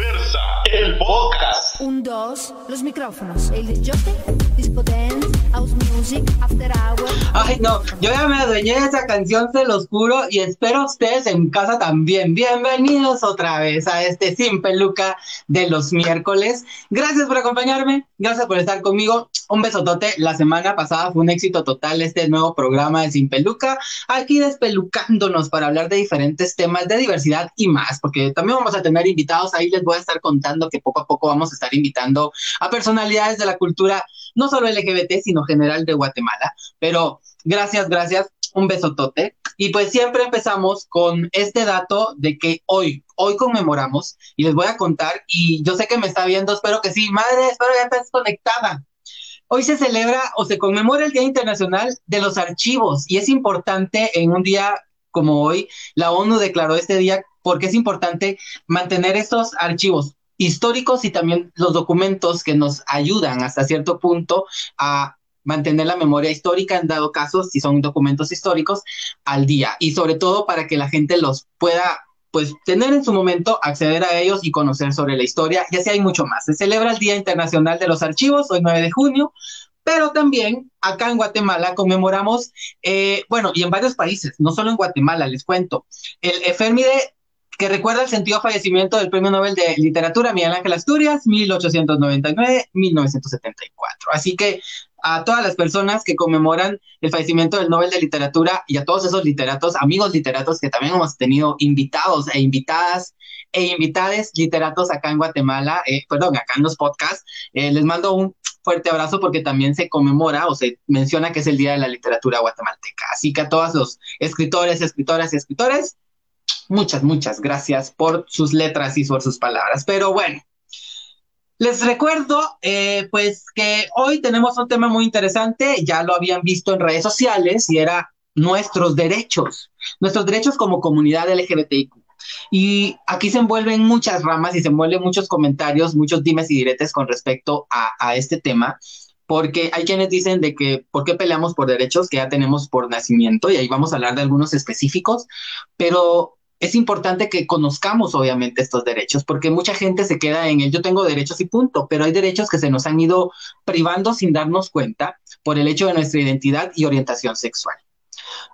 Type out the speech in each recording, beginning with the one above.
Diversa, el podcast. Un, dos, los micrófonos. El disjockey, Ay, no, yo ya me adueñé de esa canción, se los juro, y espero ustedes en casa también. Bienvenidos otra vez a este Sin Peluca de los miércoles. Gracias por acompañarme, gracias por estar conmigo. Un besotote. La semana pasada fue un éxito total este nuevo programa de Sin Peluca, aquí despelucándonos para hablar de diferentes temas de diversidad y más, porque también vamos a tener invitados. Ahí les voy a estar contando que poco a poco vamos a estar invitando a personalidades de la cultura, no solo LGBT, sino general de Guatemala. Pero gracias, gracias. Un besotote. Y pues siempre empezamos con este dato de que hoy, hoy conmemoramos, y les voy a contar, y yo sé que me está viendo, espero que sí, madre, espero ya estés conectada. Hoy se celebra o se conmemora el Día Internacional de los Archivos y es importante en un día como hoy, la ONU declaró este día porque es importante mantener estos archivos históricos y también los documentos que nos ayudan hasta cierto punto a mantener la memoria histórica en dado caso, si son documentos históricos, al día. Y sobre todo para que la gente los pueda pues tener en su momento, acceder a ellos y conocer sobre la historia, y así hay mucho más. Se celebra el Día Internacional de los Archivos, hoy 9 de junio, pero también acá en Guatemala conmemoramos, eh, bueno, y en varios países, no solo en Guatemala, les cuento, el efemide que recuerda el sentido fallecimiento del Premio Nobel de Literatura Miguel Ángel Asturias, 1899-1974. Así que a todas las personas que conmemoran el fallecimiento del Nobel de Literatura y a todos esos literatos, amigos literatos que también hemos tenido invitados e invitadas e invitades literatos acá en Guatemala, eh, perdón, acá en los podcasts, eh, les mando un fuerte abrazo porque también se conmemora o se menciona que es el Día de la Literatura Guatemalteca. Así que a todos los escritores, escritoras y escritores, muchas, muchas gracias por sus letras y por sus palabras. Pero bueno, les recuerdo, eh, pues, que hoy tenemos un tema muy interesante, ya lo habían visto en redes sociales, y era nuestros derechos, nuestros derechos como comunidad LGBTIQ. Y aquí se envuelven muchas ramas y se envuelven muchos comentarios, muchos dimes y diretes con respecto a, a este tema, porque hay quienes dicen de que, ¿por qué peleamos por derechos que ya tenemos por nacimiento? Y ahí vamos a hablar de algunos específicos, pero es importante que conozcamos obviamente estos derechos, porque mucha gente se queda en el yo tengo derechos y punto, pero hay derechos que se nos han ido privando sin darnos cuenta por el hecho de nuestra identidad y orientación sexual.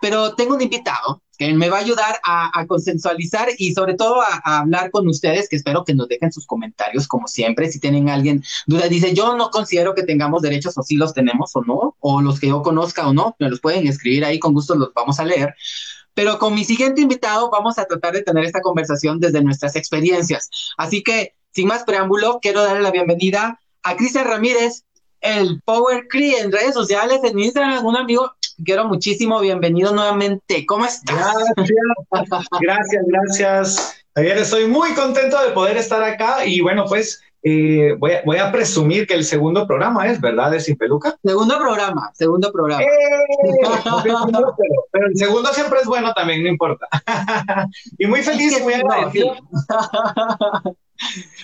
Pero tengo un invitado que me va a ayudar a, consensualizar y sobre todo a, a, hablar con ustedes, que espero que nos dejen sus comentarios como siempre, si tienen alguien duda, dice yo no considero que tengamos derechos o si los tenemos o no, o los que yo conozca o no, me los pueden escribir ahí, con gusto los vamos a leer. Pero con mi siguiente invitado vamos a tratar de tener esta conversación desde nuestras experiencias. Así que, sin más preámbulo, quiero darle la bienvenida a Cristian Ramírez, el Power Cree en redes sociales, en Instagram, un amigo quiero muchísimo, bienvenido nuevamente. ¿Cómo estás? Gracias, gracias, gracias. Ayer estoy muy contento de poder estar acá y bueno, pues eh, voy, a, voy, a, presumir que el segundo programa es, ¿verdad? De Sin Peluca. Segundo programa, segundo programa. ¡Eh! pero, pero, el segundo siempre es bueno también, no importa. y muy feliz, es que muy agradecido.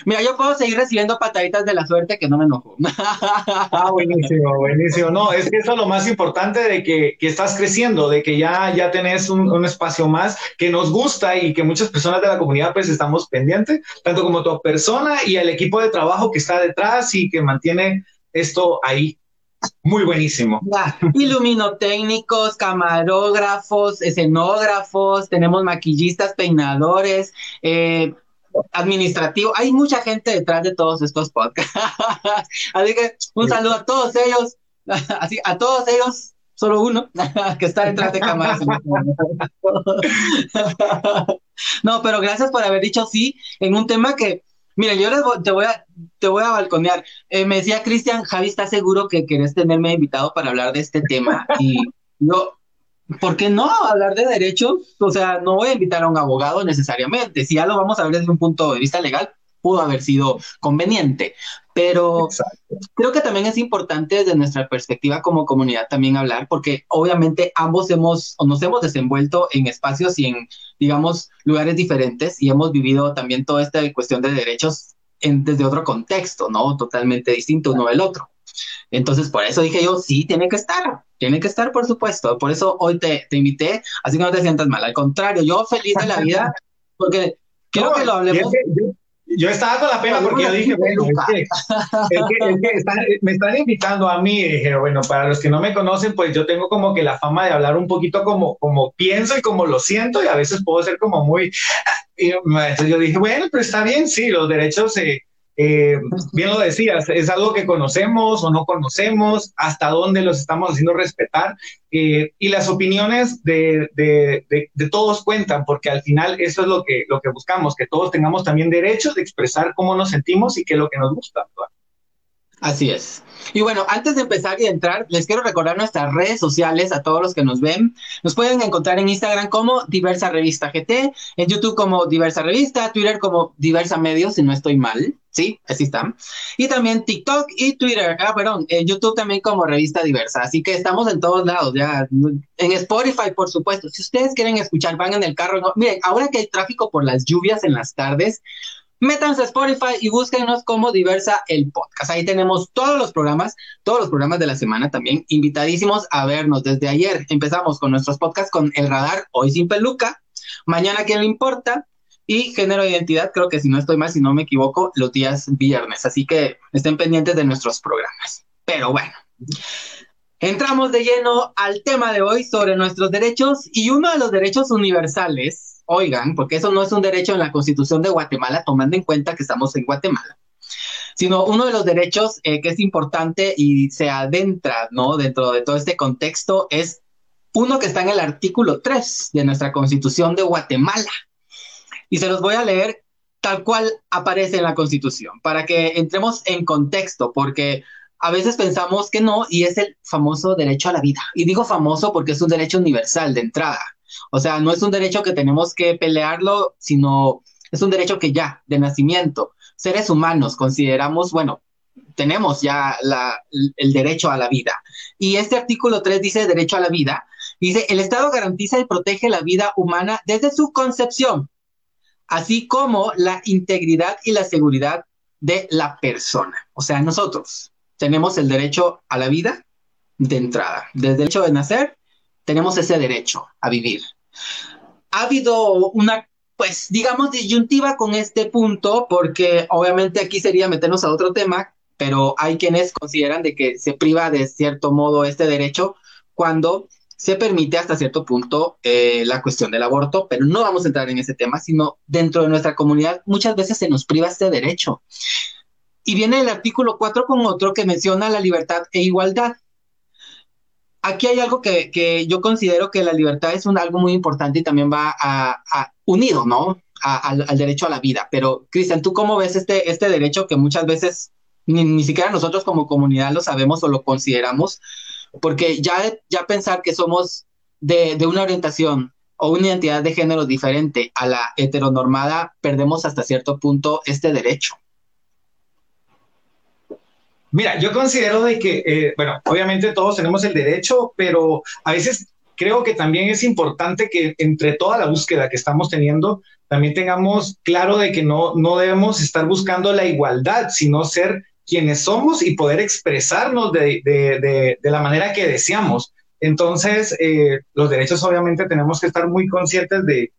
Mira, yo puedo seguir recibiendo pataditas de la suerte que no me enojo. ah, buenísimo, buenísimo. No, es que eso es lo más importante de que, que estás creciendo, de que ya, ya tenés un, un, espacio más que nos gusta y que muchas personas de la comunidad pues estamos pendientes, tanto como tu persona y el equipo de trabajo que está detrás y que mantiene esto ahí. Muy buenísimo. Ya, iluminotécnicos, camarógrafos, escenógrafos, tenemos maquillistas, peinadores, eh, administrativo. Hay mucha gente detrás de todos estos podcasts. Así que un saludo a todos ellos, así a todos ellos, solo uno que está detrás de cámaras. no, pero gracias por haber dicho sí en un tema que, mira, yo les voy, te voy a te voy a balconear. Eh, me decía Cristian, Javi, ¿estás seguro que querés tenerme invitado para hablar de este tema? Y yo, ¿por qué no hablar de derechos? O sea, no voy a invitar a un abogado necesariamente. Si ya lo vamos a ver desde un punto de vista legal, pudo haber sido conveniente. Pero Exacto. creo que también es importante desde nuestra perspectiva como comunidad también hablar, porque obviamente ambos hemos o nos hemos desenvuelto en espacios y en, digamos, lugares diferentes y hemos vivido también toda esta cuestión de derechos en, desde otro contexto, ¿no? Totalmente distinto uno del otro. Entonces, por eso dije yo, sí, tiene que estar, tiene que estar, por supuesto. Por eso hoy te, te invité, así que no te sientas mal. Al contrario, yo feliz de la vida, porque quiero no, que lo hablemos. Es que, yo estaba con la pena porque yo dije, bueno, me están invitando a mí. Y dije, bueno, para los que no me conocen, pues yo tengo como que la fama de hablar un poquito como, como pienso y como lo siento, y a veces puedo ser como muy. Y entonces yo dije, bueno, pero está bien, sí, los derechos se eh, bien lo decías, es algo que conocemos o no conocemos, hasta dónde los estamos haciendo respetar eh, y las opiniones de, de, de, todos cuentan, porque al final eso es lo que, lo que buscamos, que todos tengamos también derecho de expresar cómo nos sentimos y qué es lo que nos gusta. Así es. Y bueno, antes de empezar y entrar, les quiero recordar nuestras redes sociales a todos los que nos ven. Nos pueden encontrar en Instagram como Diversa Revista GT, en YouTube como Diversa Revista, Twitter como Diversa Medios, si no estoy mal. Sí, así están. Y también TikTok y Twitter. Ah, perdón, en YouTube también como Revista Diversa. Así que estamos en todos lados, ya. En Spotify, por supuesto. Si ustedes quieren escuchar, van en el carro. No. Miren, ahora que hay tráfico por las lluvias en las tardes, métanse a Spotify y búsquenos como Diversa el podcast. Ahí tenemos todos los programas, todos los programas de la semana también, invitadísimos a vernos desde ayer. Empezamos con nuestros podcasts con El Radar, hoy sin peluca, mañana quién le importa y género de identidad, creo que si no estoy mal, si no me equivoco, los días viernes. Así que estén pendientes de nuestros programas. Pero bueno. Entramos de lleno al tema de hoy sobre nuestros derechos y uno de los derechos universales oigan, porque eso no es un derecho en la Constitución de Guatemala, tomando en cuenta que estamos en Guatemala, sino uno de los derechos eh, que es importante y se adentra, ¿no? Dentro de todo este contexto es uno que está en el artículo 3 de nuestra Constitución de Guatemala. Y se los voy a leer tal cual aparece en la Constitución, para que entremos en contexto, porque a veces pensamos que no, y es el famoso derecho a la vida. Y digo famoso porque es un derecho universal de entrada. O sea, no es un derecho que tenemos que pelearlo, sino es un derecho que ya, de nacimiento, seres humanos consideramos, bueno, tenemos ya el derecho a la vida. Y este artículo 3 dice derecho a la vida. Dice, el Estado garantiza y protege la vida humana desde su concepción, así como la integridad y la seguridad de la persona. O sea, nosotros tenemos el derecho a la vida de entrada, desde el hecho de nacer tenemos ese derecho a vivir. Ha habido una, pues, digamos, disyuntiva con este punto, porque obviamente aquí sería meternos a otro tema, pero hay quienes consideran de que se priva de cierto modo este derecho cuando se permite hasta cierto punto eh, la cuestión del aborto, pero no vamos a entrar en ese tema, sino dentro de nuestra comunidad muchas veces se nos priva este derecho. Y viene el artículo 4 con otro que menciona la libertad e igualdad aquí hay algo que, yo considero que la libertad es un, algo muy importante y también va a, unido, ¿no? al, derecho a la vida. Pero, Cristian, ¿tú cómo ves este, este derecho que muchas veces ni, siquiera nosotros como comunidad lo sabemos o lo consideramos? Porque ya, ya pensar que somos de, de una orientación o una identidad de género diferente a la heteronormada, perdemos hasta cierto punto este derecho. Mira, yo considero de que, eh, bueno, obviamente todos tenemos el derecho, pero a veces creo que también es importante que entre toda la búsqueda que estamos teniendo, también tengamos claro de que no, no debemos estar buscando la igualdad, sino ser quienes somos y poder expresarnos de, de, de, la manera que deseamos. Entonces, eh, los derechos obviamente tenemos que estar muy conscientes de,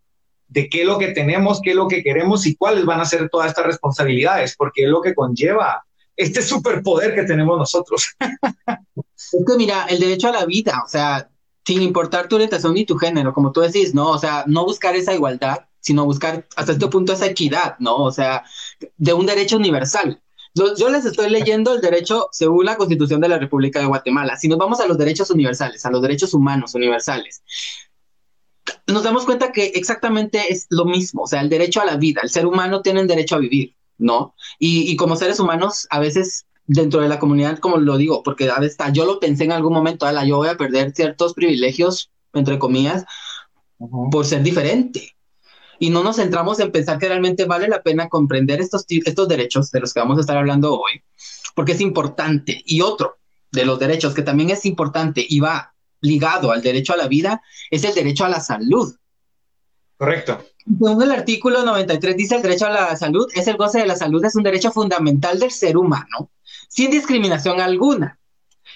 de qué es lo que tenemos, qué es lo que queremos y cuáles van a ser todas estas responsabilidades, porque es lo que conlleva este superpoder que tenemos nosotros. Es que mira, el derecho a la vida, o sea, sin importar tu orientación ni tu género, como tú decís, ¿no? O sea, no buscar esa igualdad, sino buscar hasta este punto esa equidad, ¿no? O sea, de un derecho universal. Yo, les estoy leyendo el derecho según la Constitución de la República de Guatemala. Si nos vamos a los derechos universales, a los derechos humanos universales, nos damos cuenta que exactamente es lo mismo, o sea, el derecho a la vida, el ser humano tiene el derecho a vivir, ¿no? Y, como seres humanos, a veces dentro de la comunidad, como lo digo, porque a veces yo lo pensé en algún momento, la yo voy a perder ciertos privilegios, entre comillas, por ser diferente. Y no nos centramos en pensar que realmente vale la pena comprender estos, estos derechos de los que vamos a estar hablando hoy, porque es importante. Y otro de los derechos que también es importante y va ligado al derecho a la vida es el derecho a la salud. Correcto. Según el artículo 93 dice el derecho a la salud es el goce de la salud, es un derecho fundamental del ser humano, sin discriminación alguna.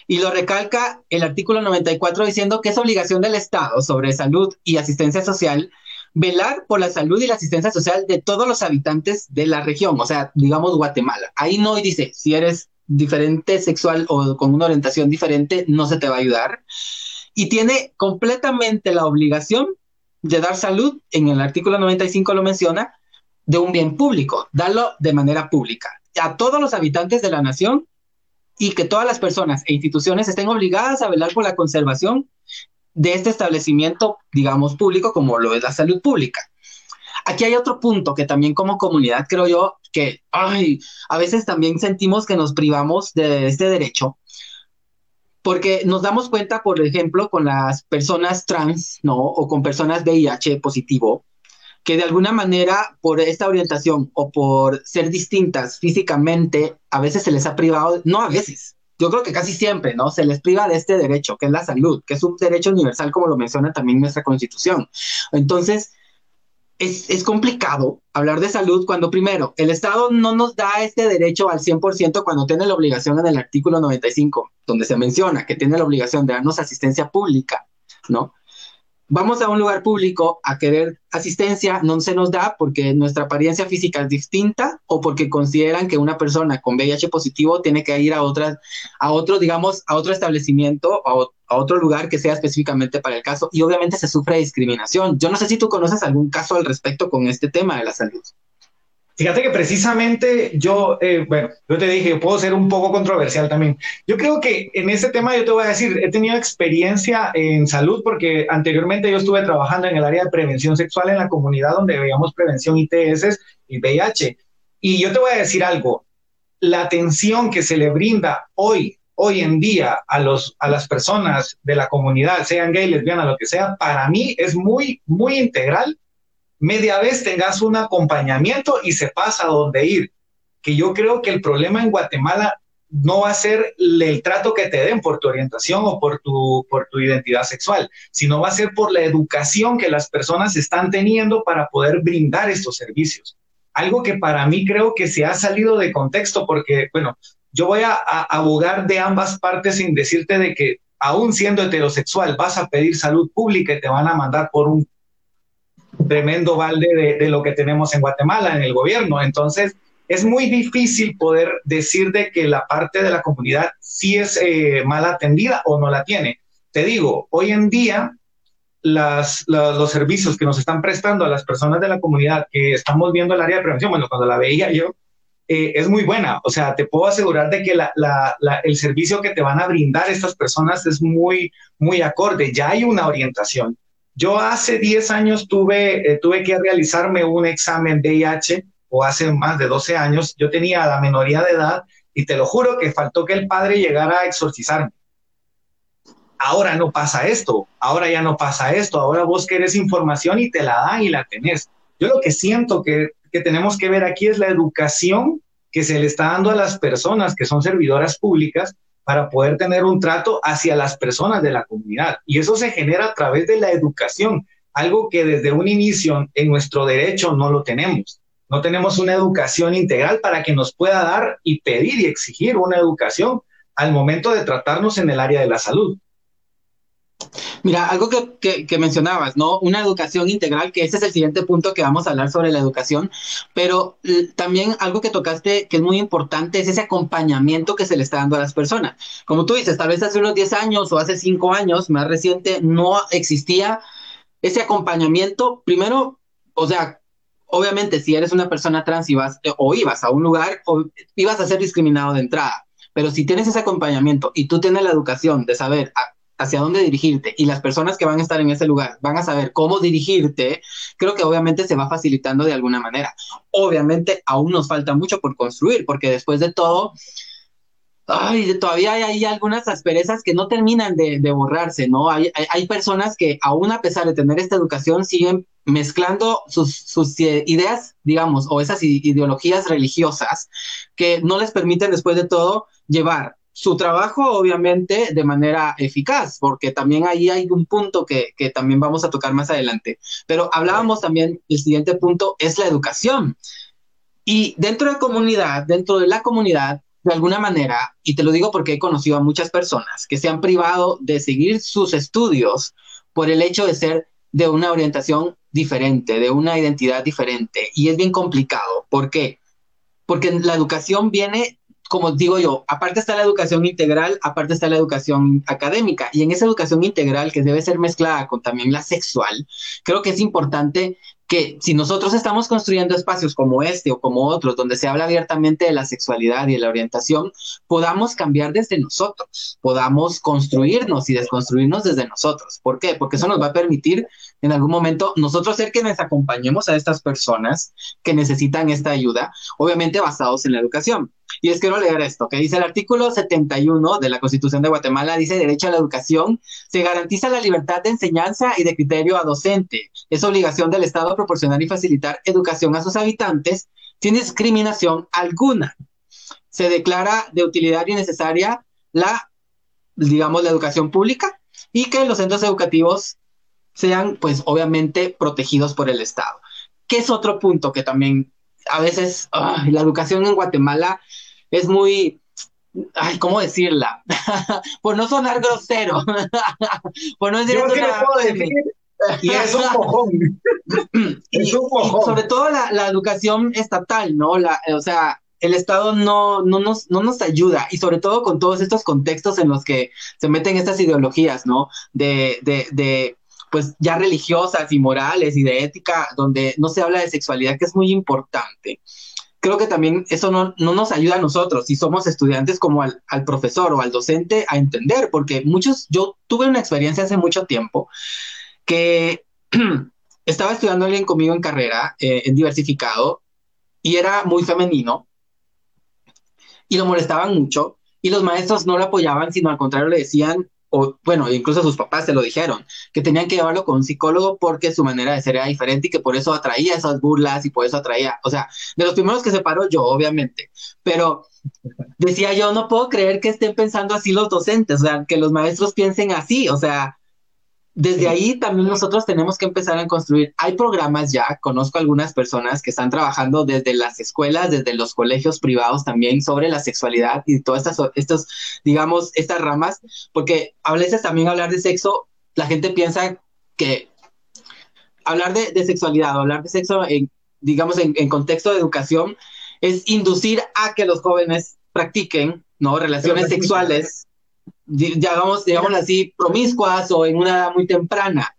Y lo recalca el artículo 94 diciendo que es obligación del Estado sobre salud y asistencia social velar por la salud y la asistencia social de todos los habitantes de la región, o sea, digamos Guatemala. Ahí no dice, si eres diferente sexual o con una orientación diferente, no se te va a ayudar. Y tiene completamente la obligación de dar salud, en el artículo 95 lo menciona, de un bien público, darlo de manera pública a todos los habitantes de la nación y que todas las personas e instituciones estén obligadas a velar por la conservación de este establecimiento, digamos, público como lo es la salud pública. Aquí hay otro punto que también como comunidad creo yo que ay, a veces también sentimos que nos privamos de este derecho porque nos damos cuenta, por ejemplo, con las personas trans, ¿no? O con personas VIH positivo, que de alguna manera por esta orientación o por ser distintas físicamente, a veces se les ha privado, no a veces, yo creo que casi siempre, ¿no? Se les priva de este derecho, que es la salud, que es un derecho universal, como lo menciona también nuestra constitución. Entonces, es, complicado hablar de salud cuando primero el Estado no nos da este derecho al 100% cuando tiene la obligación en el artículo 95, donde se menciona que tiene la obligación de darnos asistencia pública, ¿no? Vamos a un lugar público a querer asistencia, no se nos da porque nuestra apariencia física es distinta o porque consideran que una persona con VIH positivo tiene que ir a otra, a otro, digamos, a otro establecimiento o a otro lugar que sea específicamente para el caso y obviamente se sufre discriminación. Yo no sé si tú conoces algún caso al respecto con este tema de la salud. Fíjate que precisamente yo, eh, bueno, yo te dije, puedo ser un poco controversial también. Yo creo que en ese tema yo te voy a decir, he tenido experiencia en salud porque anteriormente yo estuve trabajando en el área de prevención sexual en la comunidad donde veíamos prevención ITS y VIH. Y yo te voy a decir algo, la atención que se le brinda hoy, hoy en día a, los, a las personas de la comunidad, sean gay, lesbianas, lo que sea, para mí es muy, muy integral media vez tengas un acompañamiento y se pasa a dónde ir. Que yo creo que el problema en Guatemala no va a ser el trato que te den por tu orientación o por tu, por tu identidad sexual, sino va a ser por la educación que las personas están teniendo para poder brindar estos servicios. Algo que para mí creo que se ha salido de contexto porque, bueno, yo voy a, a abogar de ambas partes sin decirte de que aún siendo heterosexual vas a pedir salud pública y te van a mandar por un tremendo balde de, lo que tenemos en Guatemala, en el gobierno. Entonces, es muy difícil poder decir de que la parte de la comunidad sí es eh, mal atendida o no la tiene. Te digo, hoy en día los servicios que nos están prestando a las personas de la comunidad que estamos viendo el área de prevención, bueno, cuando la veía yo, eh, es muy buena. O sea, te puedo asegurar de que el servicio que te van a brindar estas personas es muy, muy acorde. Ya hay una orientación. Yo hace 10 años tuve, eh, tuve que realizarme un examen VIH o hace más de 12 años. Yo tenía la menoría de edad y te lo juro que faltó que el padre llegara a exorcizarme. Ahora no pasa esto, ahora ya no pasa esto, ahora vos querés información y te la dan y la tenés. Yo lo que siento que, que tenemos que ver aquí es la educación que se le está dando a las personas que son servidoras públicas para poder tener un trato hacia las personas de la comunidad. Y eso se genera a través de la educación, algo que desde un inicio en nuestro derecho no lo tenemos. No tenemos una educación integral para que nos pueda dar y pedir y exigir una educación al momento de tratarnos en el área de la salud. Mira, algo que, mencionabas, ¿no? Una educación integral, que ese es el siguiente punto que vamos a hablar sobre la educación, pero también algo que tocaste que es muy importante es ese acompañamiento que se le está dando a las personas. Como tú dices, tal vez hace unos 10 años o hace 5 años, más reciente, no existía ese acompañamiento. Primero, o sea, obviamente si eres una persona trans y vas, o ibas a un lugar, o ibas a ser discriminado de entrada. Pero si tienes ese acompañamiento y tú tienes la educación de saber hacia dónde dirigirte y las personas que van a estar en ese lugar van a saber cómo dirigirte, creo que obviamente se va facilitando de alguna manera. Obviamente aún nos falta mucho por construir, porque después de todo, todavía hay, algunas asperezas que no terminan de, borrarse, ¿no? Hay, hay, personas que aún a pesar de tener esta educación siguen mezclando sus, sus ideas, digamos, o esas ideologías religiosas que no les permiten después de todo llevar su trabajo, obviamente, de manera eficaz, porque también ahí hay un punto que, también vamos a tocar más adelante. Pero hablábamos también, el siguiente punto es la educación. Y dentro de comunidad, dentro de la comunidad, de alguna manera, y te lo digo porque he conocido a muchas personas que se han privado de seguir sus estudios por el hecho de ser de una orientación diferente, de una identidad diferente. Y es bien complicado. ¿Por qué? Porque la educación viene, como digo yo, aparte está la educación integral, aparte está la educación académica. Y en esa educación integral, que debe ser mezclada con también la sexual, creo que es importante que si nosotros estamos construyendo espacios como este o como otros, donde se habla abiertamente de la sexualidad y de la orientación, podamos cambiar desde nosotros, podamos construirnos y desconstruirnos desde nosotros. ¿Por qué? Porque eso nos va a permitir en algún momento nosotros ser quienes acompañemos a estas personas que necesitan esta ayuda, obviamente basados en la educación. Y es quiero leer esto, que dice el artículo 71 de la Constitución de Guatemala, dice derecho a la educación, se garantiza la libertad de enseñanza y de criterio a docente. Es obligación del Estado proporcionar y facilitar educación a sus habitantes sin discriminación alguna. Se declara de utilidad y necesaria la, digamos, la educación pública y que los centros educativos sean, pues, obviamente protegidos por el Estado. ¿Qué es otro punto que también a veces la educación en Guatemala es muy, ay, ¿cómo decirla? por no sonar grosero, por no decir... y es un mojón. es un mojón. sobre todo la, la, educación estatal, ¿no? La, o sea, el Estado no, no, nos, no nos ayuda y sobre todo con todos estos contextos en los que se meten estas ideologías, ¿no? De, de, de pues ya religiosas y morales y de ética, donde no se habla de sexualidad, que es muy importante. Creo que también eso no, no nos ayuda a nosotros, si somos estudiantes, como al, al, profesor o al docente, a entender, porque muchos, yo tuve una experiencia hace mucho tiempo que estaba estudiando alguien conmigo en carrera, eh, en diversificado, y era muy femenino, y lo molestaban mucho, y los maestros no lo apoyaban, sino al contrario le decían, o bueno, incluso sus papás se lo dijeron, que tenían que llevarlo con un psicólogo porque su manera de ser era diferente y que por eso atraía esas burlas y por eso atraía, o sea, de los primeros que se paró yo, obviamente, pero decía yo, no puedo creer que estén pensando así los docentes, o sea, que los maestros piensen así, o sea, desde ahí también nosotros tenemos que empezar a construir. Hay programas ya, conozco algunas personas que están trabajando desde las escuelas, desde los colegios privados también sobre la sexualidad y todas estas, estos, digamos, estas ramas, porque a veces también hablar de sexo, la gente piensa que hablar de, de sexualidad o hablar de sexo, en, digamos, en, en contexto de educación, es inducir a que los jóvenes practiquen, ¿no? Relaciones sexuales digamos, digamos así, promiscuas o en una edad muy temprana.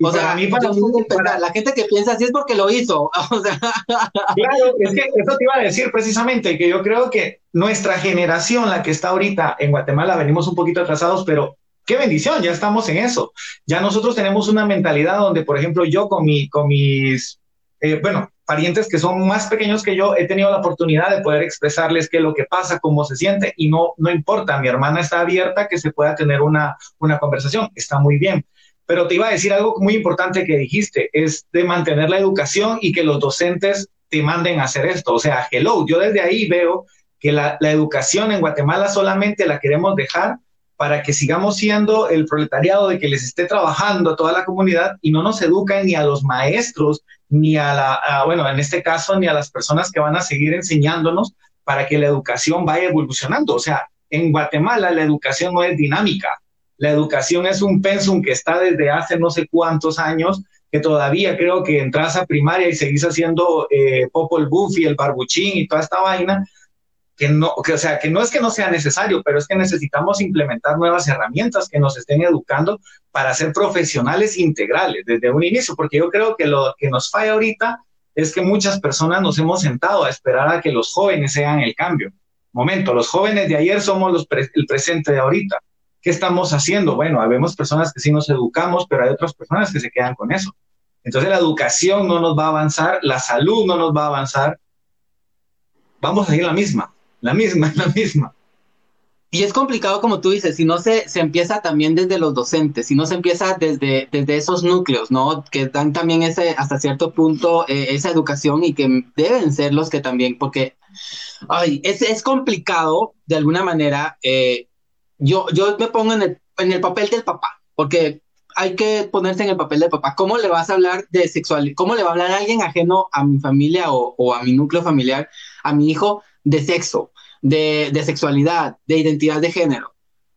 O sea, mí para la gente que piensa así es porque lo hizo. O sea. Claro, es que eso te iba a decir precisamente, que yo creo que nuestra generación, la que está ahorita en Guatemala, venimos un poquito atrasados, pero qué bendición, ya estamos en eso. Ya nosotros tenemos una mentalidad donde, por ejemplo, yo con, mi, con mis, eh, bueno, parientes que son más pequeños que yo, he tenido la oportunidad de poder expresarles qué es lo que pasa, cómo se siente, y no, no importa, mi hermana está abierta que se pueda tener una, una conversación, está muy bien. Pero te iba a decir algo muy importante que dijiste, es de mantener la educación y que los docentes te manden a hacer esto. O sea, hello, yo desde ahí veo que la, la educación en Guatemala solamente la queremos dejar para que sigamos siendo el proletariado de que les esté trabajando a toda la comunidad y no nos educan ni a los maestros, ni a la, bueno, en este caso, ni a las personas que van a seguir enseñándonos para que la educación vaya evolucionando. O sea, en Guatemala la educación no es dinámica. La educación es un pensum que está desde hace no sé cuántos años, que todavía creo que entras a primaria y seguís haciendo eh, Popol Buffy, el barbuchín y toda esta vaina, que no, que, o sea, que no es que no sea necesario, pero es que necesitamos implementar nuevas herramientas que nos estén educando para ser profesionales integrales desde un inicio, porque yo creo que lo que nos falla ahorita es que muchas personas nos hemos sentado a esperar a que los jóvenes sean el cambio. Momento, los jóvenes de ayer somos los el presente de ahorita. ¿Qué estamos haciendo? Bueno, habemos personas que sí nos educamos, pero hay otras personas que se quedan con eso. Entonces la educación no nos va a avanzar, la salud no nos va a avanzar, vamos a ir la misma la misma, la misma. Y es complicado, como tú dices, si no se, se empieza también desde los docentes, si no se empieza desde, desde esos núcleos, ¿no? Que dan también ese, hasta cierto punto eh, esa educación y que deben ser los que también, porque, ay, es, es complicado de alguna manera. Eh, yo, yo me pongo en el, en el papel del papá, porque hay que ponerse en el papel del papá. ¿Cómo le vas a hablar de sexualidad? ¿Cómo le va a hablar a alguien ajeno a mi familia o a mi núcleo familiar, a mi hijo? De sexo, de, de sexualidad, de identidad de género.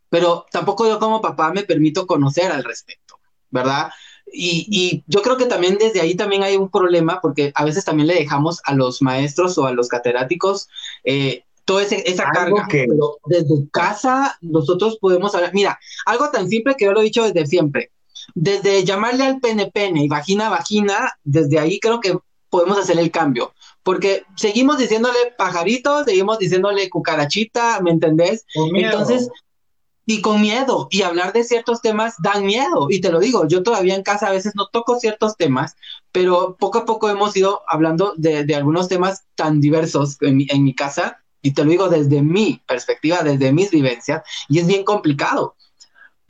Pero tampoco yo como papá me permito conocer al respecto, ¿verdad? Y, y, yo creo que también desde ahí también hay un problema porque a veces también le dejamos a los maestros o a los catedráticos eh, toda esa carga. Que... Pero desde casa nosotros podemos hablar. Mira, algo tan simple que yo lo he dicho desde siempre. Desde llamarle al pene pene y vagina vagina, desde ahí creo que podemos hacer el cambio. Porque seguimos diciéndole pajarito, seguimos diciéndole cucarachita, ¿me entendés? Entonces, y con miedo, y hablar de ciertos temas dan miedo, y te lo digo, yo todavía en casa a veces no toco ciertos temas, pero poco a poco hemos ido hablando de, de algunos temas tan diversos en mi, en mi casa, y te lo digo desde mi perspectiva, desde mis vivencias, y es bien complicado.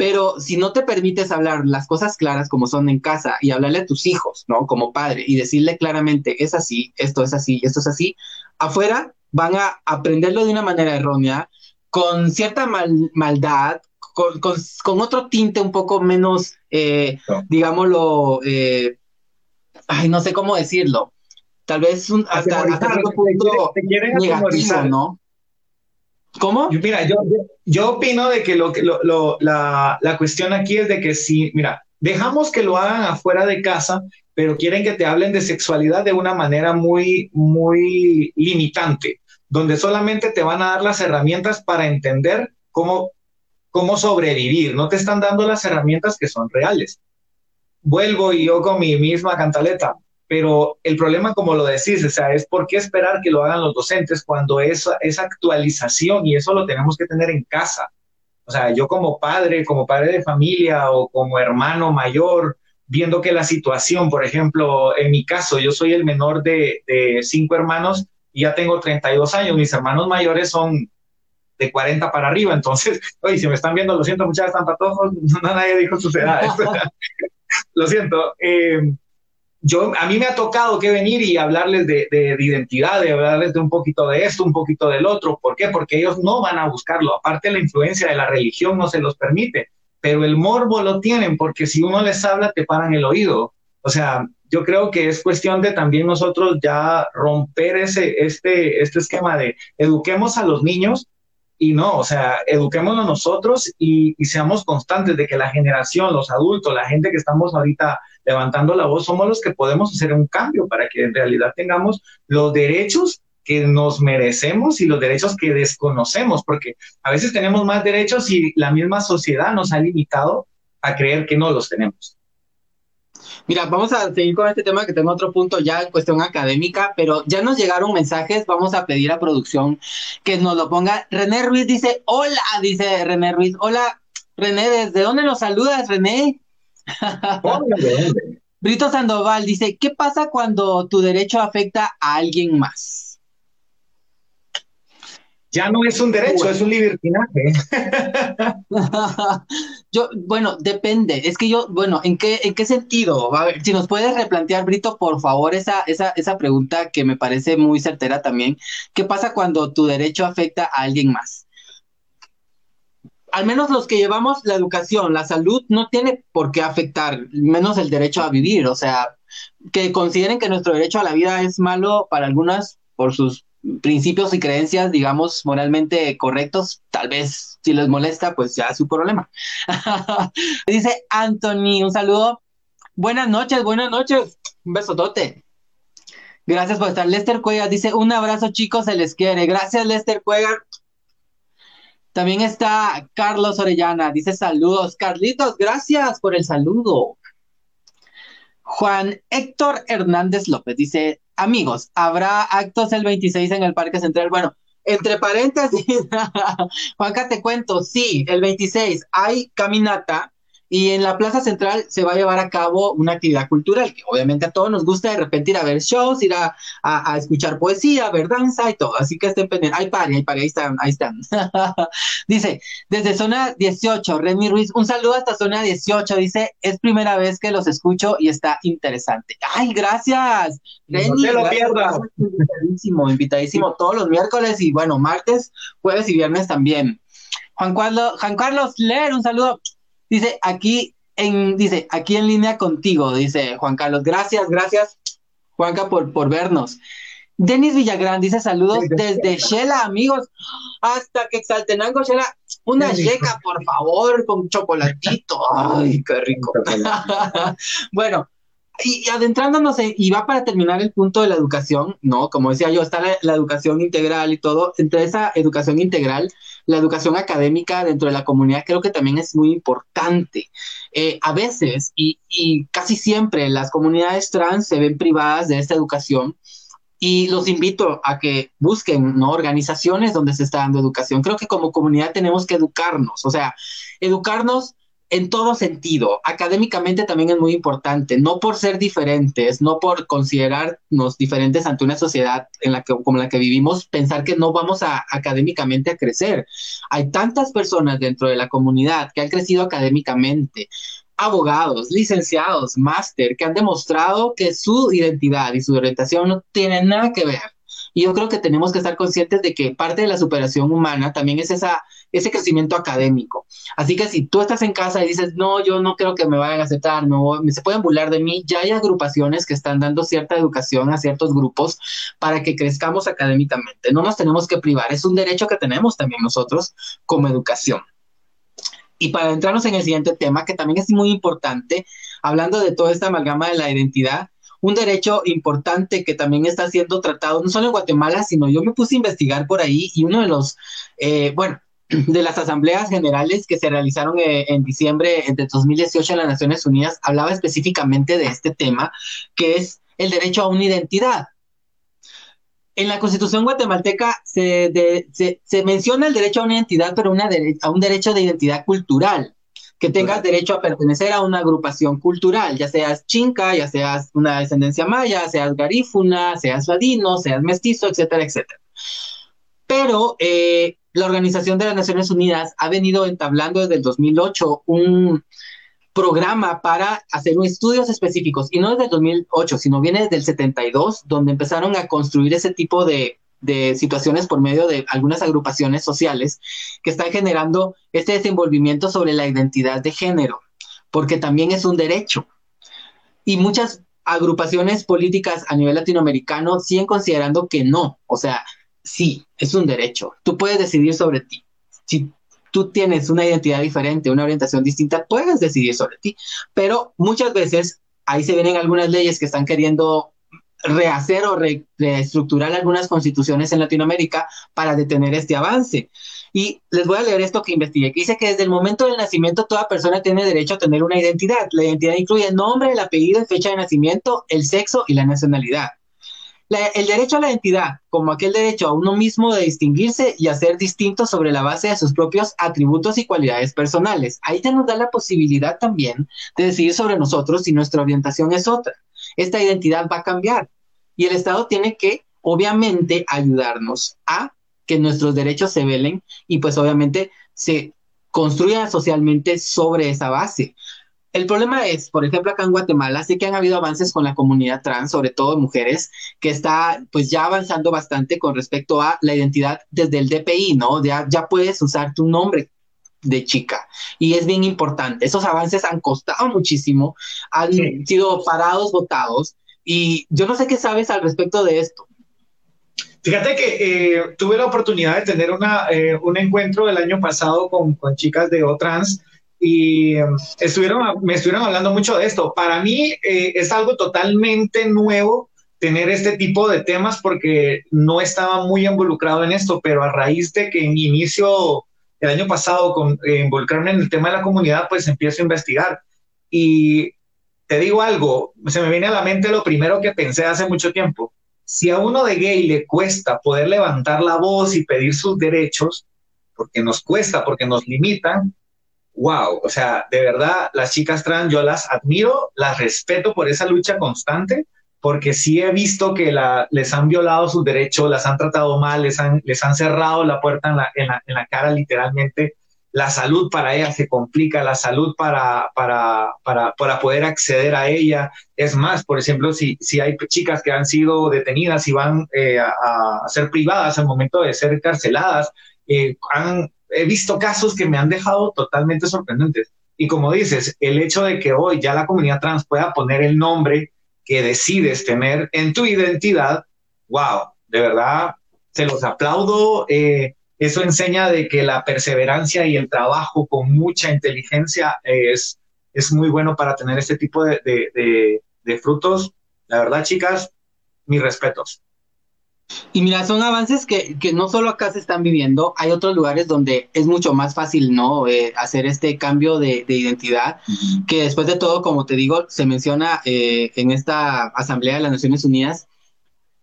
Pero si no te permites hablar las cosas claras como son en casa y hablarle a tus hijos, ¿no? Como padre y decirle claramente, es así, esto es así, esto es así, afuera van a aprenderlo de una manera errónea, con cierta maldad, con, con, otro tinte un poco menos, eh, digámoslo, eh, ay, no sé cómo decirlo, tal vez un, hasta, hasta cierto punto negativo, ¿no? ¿Cómo? Mira, yo, yo opino de que, lo, lo, lo, la, la cuestión aquí es de que si, mira, dejamos que lo hagan afuera de casa, pero quieren que te hablen de sexualidad de una manera muy, muy limitante donde solamente te van a dar las herramientas para entender cómo, cómo sobrevivir, no te están dando las herramientas que son reales. Vuelvo y yo con mi misma cantaleta, pero el problema, como lo decís, o sea, es por qué esperar que lo hagan los docentes cuando esa, esa actualización y eso lo tenemos que tener en casa. O sea, yo como padre, como padre de familia o como hermano mayor, viendo que la situación, por ejemplo, en mi caso, yo soy el menor de, de cinco hermanos, y ya tengo 32 años, mis hermanos mayores son de 40 para arriba, entonces, oye, si me están viendo, lo siento, muchas están patojos, no nadie dijo sus edades. lo siento. Eh, yo, a mí me ha tocado que venir y hablarles de, de, de, identidad, de hablarles de un poquito de esto, un poquito del otro. ¿Por qué? Porque ellos no van a buscarlo. Aparte, la influencia de la religión no se los permite, pero el morbo lo tienen porque si uno les habla, te paran el oído. O sea, yo creo que es cuestión de también nosotros ya romper ese, este, este esquema de eduquemos a los niños y no, o sea, eduquémonos nosotros y, y, seamos constantes de que la generación, los adultos, la gente que estamos ahorita levantando la voz, somos los que podemos hacer un cambio para que en realidad tengamos los derechos que nos merecemos y los derechos que desconocemos, porque a veces tenemos más derechos y la misma sociedad nos ha limitado a creer que no los tenemos. Mira, vamos a seguir con este tema que tengo otro punto ya en cuestión académica, pero ya nos llegaron mensajes, vamos a pedir a producción que nos lo ponga. René Ruiz dice, hola, dice René Ruiz, hola, René, ¿desde dónde nos saludas, René? Brito Sandoval dice, ¿qué pasa cuando tu derecho afecta a alguien más? ya no es un derecho, es un libertinaje. yo, bueno, depende. Es que yo, bueno, ¿en qué, en qué sentido? A ver, si nos puedes replantear, Brito, por favor, esa, esa, esa pregunta que me parece muy certera también. ¿Qué pasa cuando tu derecho afecta a alguien más? Al menos los que llevamos la educación, la salud, no tiene por qué afectar, menos el derecho a vivir. O sea, que consideren que nuestro derecho a la vida es malo para algunas por sus principios y creencias, digamos, moralmente correctos, tal vez si les molesta, pues ya es su problema. Dice Anthony, un saludo. Buenas noches, buenas noches. Un besotote. Gracias por estar. Lester Cuellar dice, un abrazo chicos, se les quiere. Gracias Lester Cuellar. También está Carlos Orellana, dice saludos. Carlitos, gracias por el saludo. Juan Héctor Hernández López dice, amigos, habrá actos el 26 en el Parque Central. Bueno, entre paréntesis, Juanca, te cuento, sí, el 26 hay caminata y en la Plaza Central se va a llevar a cabo una actividad cultural que obviamente a todos nos gusta de repente ir a ver shows, ir a, a, a escuchar poesía, ver danza y todo. Así que estén pendientes. Hay pari, hay pari, ahí están, ahí están. dice, desde zona 18, Remy Ruiz, un saludo hasta zona 18. Dice, es primera vez que los escucho y está interesante. Ay, gracias. Remy, no te lo pierdas. Invitadísimo, invitadísimo todos los miércoles y bueno, martes, jueves y viernes también. Juan Carlos, Juan Carlos Ler, un saludo. Dice, aquí en, dice, aquí en línea contigo, dice Juan Carlos. Gracias, gracias, Juanca, por, por vernos. Denis Villagrán dice saludos desde Shela, amigos, hasta que Exaltenango, Shela. Una yeca, por favor, con chocolatito. Ay, qué rico. bueno, y, adentrándonos, y va para terminar el punto de la educación, ¿no? Como decía yo, está la, educación integral y todo. Entre esa educación integral, la educación académica dentro de la comunidad creo que también es muy importante. Eh, a veces, y, y casi siempre, las comunidades trans se ven privadas de esta educación y los invito a que busquen organizaciones donde se está dando educación. Creo que como comunidad tenemos que educarnos, o sea, educarnos en todo sentido. Académicamente también es muy importante, no por ser diferentes, no por considerarnos diferentes ante una sociedad en la que, como la que vivimos, pensar que no vamos a académicamente a crecer. Hay tantas personas dentro de la comunidad que han crecido académicamente, abogados, licenciados, máster, que han demostrado que su identidad y su orientación no tienen nada que ver. Y yo creo que tenemos que estar conscientes de que parte de la superación humana también es esa ese crecimiento académico. Así que si tú estás en casa y dices, no, yo no creo que me vayan a aceptar, no, se pueden burlar de mí, ya hay agrupaciones que están dando cierta educación a ciertos grupos para que crezcamos académicamente. No nos tenemos que privar, es un derecho que tenemos también nosotros como educación. Y para adentrarnos en el siguiente tema, que también es muy importante, hablando de toda esta amalgama de la identidad, un derecho importante que también está siendo tratado, no solo en Guatemala, sino yo me puse a investigar por ahí y uno de los, eh, bueno, de las asambleas generales que se realizaron eh, en diciembre de 2018 en las Naciones Unidas hablaba específicamente de este tema, que es el derecho a una identidad. En la Constitución guatemalteca se, se, menciona el derecho a una identidad, pero una a un derecho de identidad cultural, que tengas derecho a pertenecer a una agrupación cultural, ya seas chinca, ya seas una descendencia maya, seas garífuna, seas ladino, seas mestizo, etcétera, etcétera. Pero eh, la Organización de las Naciones Unidas ha venido entablando desde el 2008 un programa para hacer estudios específicos, y no desde el 2008, sino viene desde el 72, donde empezaron a construir ese tipo de, de situaciones por medio de algunas agrupaciones sociales que están generando este desenvolvimiento sobre la identidad de género, porque también es un derecho. Y muchas agrupaciones políticas a nivel latinoamericano siguen considerando que no, o sea, sí, es un derecho. Tú puedes decidir sobre ti. Si tú tienes una identidad diferente, una orientación distinta, puedes decidir sobre ti. Pero muchas veces ahí se vienen algunas leyes que están queriendo rehacer o reestructurar algunas constituciones en Latinoamérica para detener este avance. Y les voy a leer esto que investigué, que dice que desde el momento del nacimiento toda persona tiene derecho a tener una identidad. La identidad incluye el nombre, el apellido, fecha de nacimiento, el sexo y la nacionalidad el derecho a la identidad, como aquel derecho a uno mismo de distinguirse y a ser distinto sobre la base de sus propios atributos y cualidades personales. Ahí ya nos da la posibilidad también de decidir sobre nosotros si nuestra orientación es otra. Esta identidad va a cambiar y el Estado tiene que, obviamente, ayudarnos a que nuestros derechos se velen y pues obviamente se construyan socialmente sobre esa base. El problema es, por ejemplo, acá en Guatemala, sí que han habido avances con la comunidad trans, sobre todo mujeres, que está pues ya avanzando bastante con respecto a la identidad desde el DPI, ¿no? Ya, ya puedes usar tu nombre de chica y es bien importante. Esos avances han costado muchísimo, han sido parados, votados y yo no sé qué sabes al respecto de esto. Fíjate que eh, tuve la oportunidad de tener una, eh, un encuentro el año pasado con, con chicas de O-Trans y em, estuvieron, me estuvieron hablando mucho de esto. Para mí eh, es algo totalmente nuevo tener este tipo de temas porque no estaba muy involucrado en esto, pero a raíz de que en inicio el año pasado con eh, involucrarme en el tema de la comunidad, pues empiezo a investigar. Y te digo algo, se me viene a la mente lo primero que pensé hace mucho tiempo. Si a uno de gay le cuesta poder levantar la voz y pedir sus derechos, porque nos cuesta, porque nos limitan, wow, o sea, de verdad, las chicas trans yo las admiro, las respeto por esa lucha constante, porque sí he visto que la, les han violado sus derechos, las han tratado mal, les han, les han cerrado la puerta en la, en la, en la cara literalmente. La salud para ellas se complica, la salud para, para, para, para poder acceder a ella. Es más, por ejemplo, si, si hay chicas que han sido detenidas y van eh, a, a, ser privadas al momento de ser carceladas, eh, han he visto casos que me han dejado totalmente sorprendentes. Y como dices, el hecho de que hoy ya la comunidad trans pueda poner el nombre que decides tener en tu identidad, wow, de verdad, se los aplaudo. Eh, eso enseña de que la perseverancia y el trabajo con mucha inteligencia es, es muy bueno para tener este tipo de, de frutos. La verdad, chicas, mis respetos. Y mira, son avances que, que, no solo acá se están viviendo, hay otros lugares donde es mucho más fácil, ¿no? Eh, hacer este cambio de, de identidad, que después de todo, como te digo, se menciona eh, en esta Asamblea de las Naciones Unidas,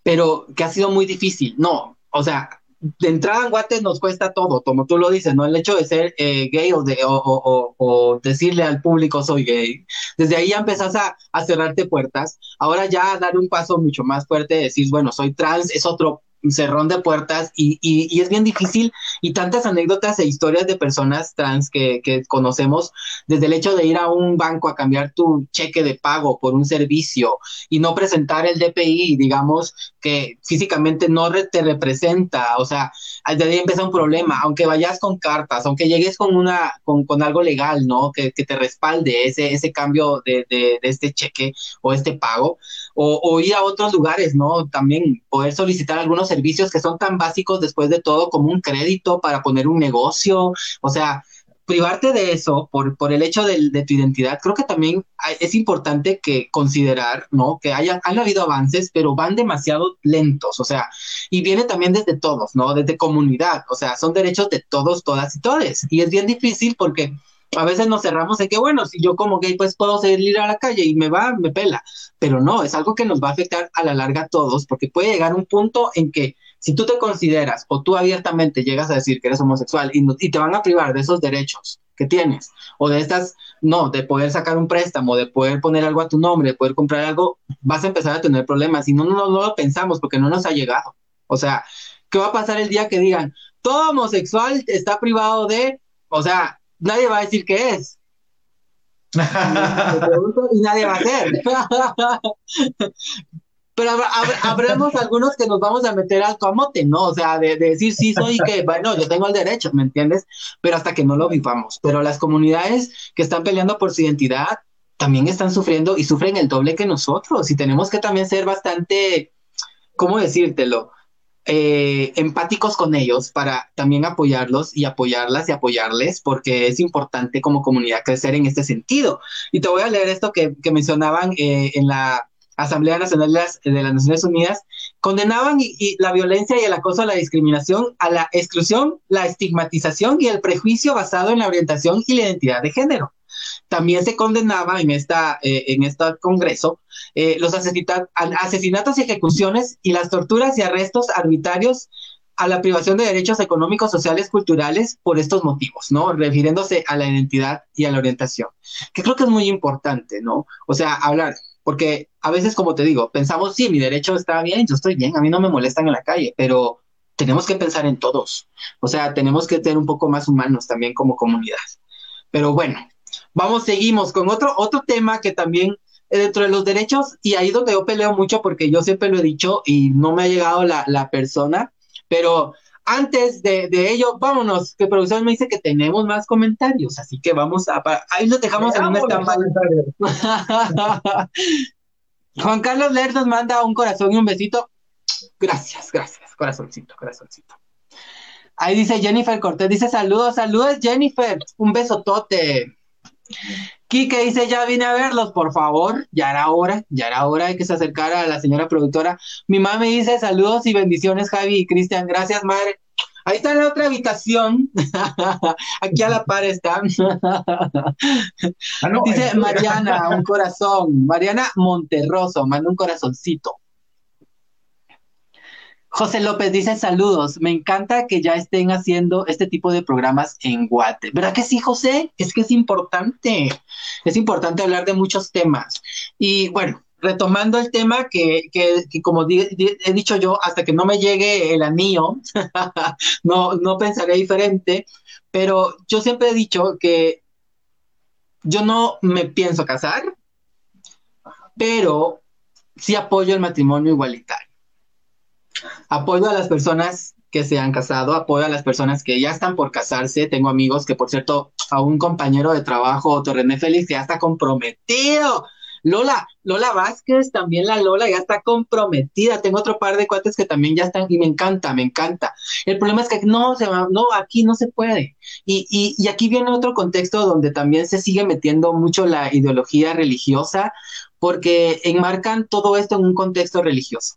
pero que ha sido muy difícil. No, o sea, de entrada en Guate nos cuesta todo, como tú lo dices, ¿no? El hecho de ser eh, gay o, de, o, o, o, decirle al público soy gay, desde ahí ya empezás a, a, cerrarte puertas. Ahora ya dar un paso mucho más fuerte, decir, bueno, soy trans, es otro cerrón de puertas y, y, es bien difícil. Y tantas anécdotas e historias de personas trans que, que, conocemos, desde el hecho de ir a un banco a cambiar tu cheque de pago por un servicio y no presentar el DPI, digamos que físicamente no te representa, o sea, desde ahí empieza un problema, aunque vayas con cartas, aunque llegues con una, con, con algo legal, ¿no? Que, que, te respalde ese, ese cambio de, de, de este cheque o este pago, o, ir a otros lugares, ¿no? También poder solicitar algunos servicios que son tan básicos después de todo como un crédito para poner un negocio, o sea, privarte de eso por, por el hecho de, tu identidad, creo que también es importante que considerar, ¿no? Que haya, han habido avances, pero van demasiado lentos, o sea, y viene también desde todos, ¿no? Desde comunidad, o sea, son derechos de todos, todas y todes, y es bien difícil porque a veces nos cerramos en que, bueno, si yo como gay pues puedo salir a la calle y me va, me pela, pero no, es algo que nos va a afectar a la larga a todos, porque puede llegar un punto en que si tú te consideras o tú abiertamente llegas a decir que eres homosexual y, no, y te van a privar de esos derechos que tienes, o de estas, no, de poder sacar un préstamo, de poder poner algo a tu nombre, de poder comprar algo, vas a empezar a tener problemas y no, no, no lo pensamos porque no nos ha llegado. O sea, ¿qué va a pasar el día que digan, todo homosexual está privado de, o sea, nadie va a decir qué es. y nadie va a hacer. Pero habremos algunos que nos vamos a meter al camote, ¿no? O sea, de, de, decir sí soy que, bueno, yo tengo el derecho, ¿me entiendes? Pero hasta que no lo vivamos. Pero las comunidades que están peleando por su identidad también están sufriendo y sufren el doble que nosotros. Y tenemos que también ser bastante, ¿cómo decírtelo? Eh, empáticos con ellos para también apoyarlos y apoyarlas y apoyarles, porque es importante como comunidad crecer en este sentido. Y te voy a leer esto que, que mencionaban eh, en la Asamblea Nacional de las, de las Naciones Unidas, condenaban y, y la violencia y el acoso a la discriminación, a la exclusión, la estigmatización y el prejuicio basado en la orientación y la identidad de género. También se condenaba en, esta, eh, en este congreso eh, los asesinatos y ejecuciones y las torturas y arrestos arbitrarios a la privación de derechos económicos, sociales, culturales por estos motivos, ¿no? Refiriéndose a la identidad y a la orientación, que creo que es muy importante, ¿no? O sea, hablar, porque a veces, como te digo, pensamos, sí, mi derecho está bien, yo estoy bien, a mí no me molestan en la calle, pero tenemos que pensar en todos. O sea, tenemos que ser un poco más humanos también como comunidad. Pero bueno, vamos, seguimos con otro, otro tema que también eh, dentro de los derechos, y ahí donde yo peleo mucho, porque yo siempre lo he dicho y no me ha llegado la, la persona, pero antes de, de, ello, vámonos, que producción me dice que tenemos más comentarios, así que vamos a, ahí los dejamos en un stand Juan Carlos Ler nos manda un corazón y un besito. Gracias, gracias, corazoncito, corazoncito. Ahí dice Jennifer Cortés, dice saludos, saludos Jennifer, un besotote. Quique dice, ya vine a verlos, por favor, ya era hora, ya era hora de que se acercara a la señora productora. Mi mamá me dice saludos y bendiciones, Javi y Cristian, gracias, madre. Ahí está en la otra habitación, aquí a la par está. ah, no, dice Mariana, un corazón. Mariana Monterroso, manda un corazoncito. José López dice saludos, me encanta que ya estén haciendo este tipo de programas en Guate. ¿Verdad que sí, José? Es que es importante, es importante hablar de muchos temas. Y bueno, retomando el tema que, que, como he dicho yo, hasta que no me llegue el anillo, no, no pensaré diferente, pero yo siempre he dicho que yo no me pienso casar, pero sí apoyo el matrimonio igualitario. Apoyo a las personas que se han casado, apoyo a las personas que ya están por casarse. Tengo amigos que, por cierto, a un compañero de trabajo, Torrené Félix, ya está comprometido. Lola, Lola Vázquez, también la Lola ya está comprometida. Tengo otro par de cuates que también ya están y me encanta, me encanta. El problema es que no, no, aquí no se puede. Y, y aquí viene otro contexto donde también se sigue metiendo mucho la ideología religiosa, porque enmarcan todo esto en un contexto religioso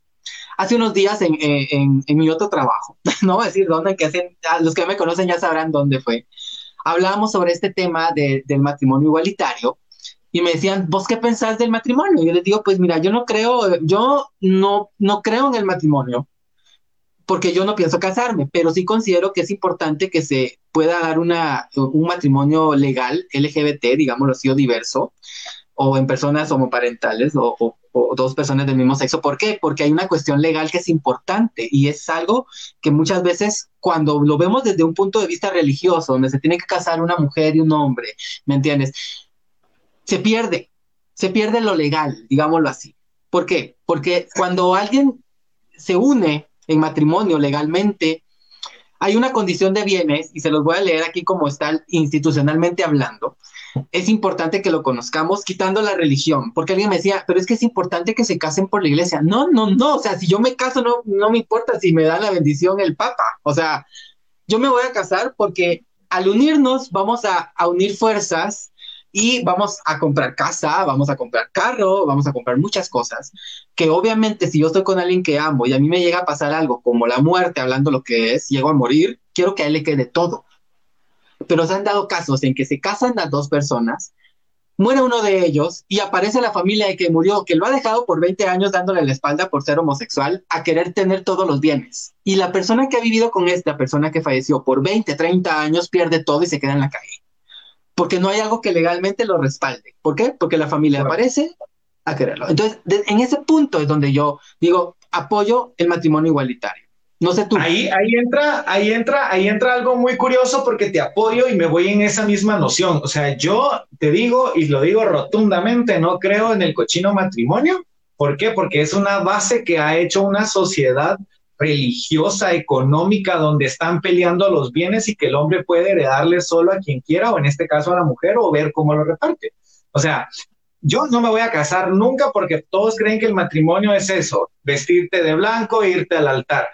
hace unos días en, en, mi otro trabajo, no voy a decir dónde, que hacen, los que me conocen ya sabrán dónde fue, hablábamos sobre este tema de, del matrimonio igualitario y me decían, ¿vos qué pensás del matrimonio? Y yo les digo, pues mira, yo no creo, yo no, no creo en el matrimonio porque yo no pienso casarme, pero sí considero que es importante que se pueda dar una, un matrimonio legal, LGBT, digámoslo así, o diverso, o en personas homoparentales o, o, o, dos personas del mismo sexo. ¿Por qué? Porque hay una cuestión legal que es importante y es algo que muchas veces cuando lo vemos desde un punto de vista religioso, donde se tiene que casar una mujer y un hombre, ¿me entiendes? Se pierde, se pierde lo legal, digámoslo así. ¿Por qué? Porque cuando alguien se une en matrimonio legalmente, hay una condición de bienes, y se los voy a leer aquí como está institucionalmente hablando, es importante que lo conozcamos quitando la religión, porque alguien me decía, pero es que es importante que se casen por la iglesia. No, no, no, o sea, si yo me caso, no, no me importa si me da la bendición el Papa, o sea, yo me voy a casar porque al unirnos vamos a, a unir fuerzas y vamos a comprar casa, vamos a comprar carro, vamos a comprar muchas cosas, que obviamente si yo estoy con alguien que amo y a mí me llega a pasar algo como la muerte, hablando lo que es, llego a morir, quiero que a él le quede todo pero se han dado casos en que se casan las dos personas, muere uno de ellos y aparece la familia de que murió, que lo ha dejado por 20 años dándole la espalda por ser homosexual, a querer tener todos los bienes. Y la persona que ha vivido con esta persona que falleció por 20, 30 años pierde todo y se queda en la calle. Porque no hay algo que legalmente lo respalde. ¿Por qué? Porque la familia aparece a quererlo. Entonces, de, en ese punto es donde yo digo, apoyo el matrimonio igualitario. No sé tú. Ahí, entra, ahí entra, ahí entra algo muy curioso porque te apoyo y me voy en esa misma noción. O sea, yo te digo y lo digo rotundamente, no creo en el cochino matrimonio. ¿Por qué? Porque es una base que ha hecho una sociedad religiosa, económica, donde están peleando los bienes y que el hombre puede heredarle solo a quien quiera, o en este caso a la mujer, o ver cómo lo reparte. O sea, yo no me voy a casar nunca porque todos creen que el matrimonio es eso, vestirte de blanco e irte al altar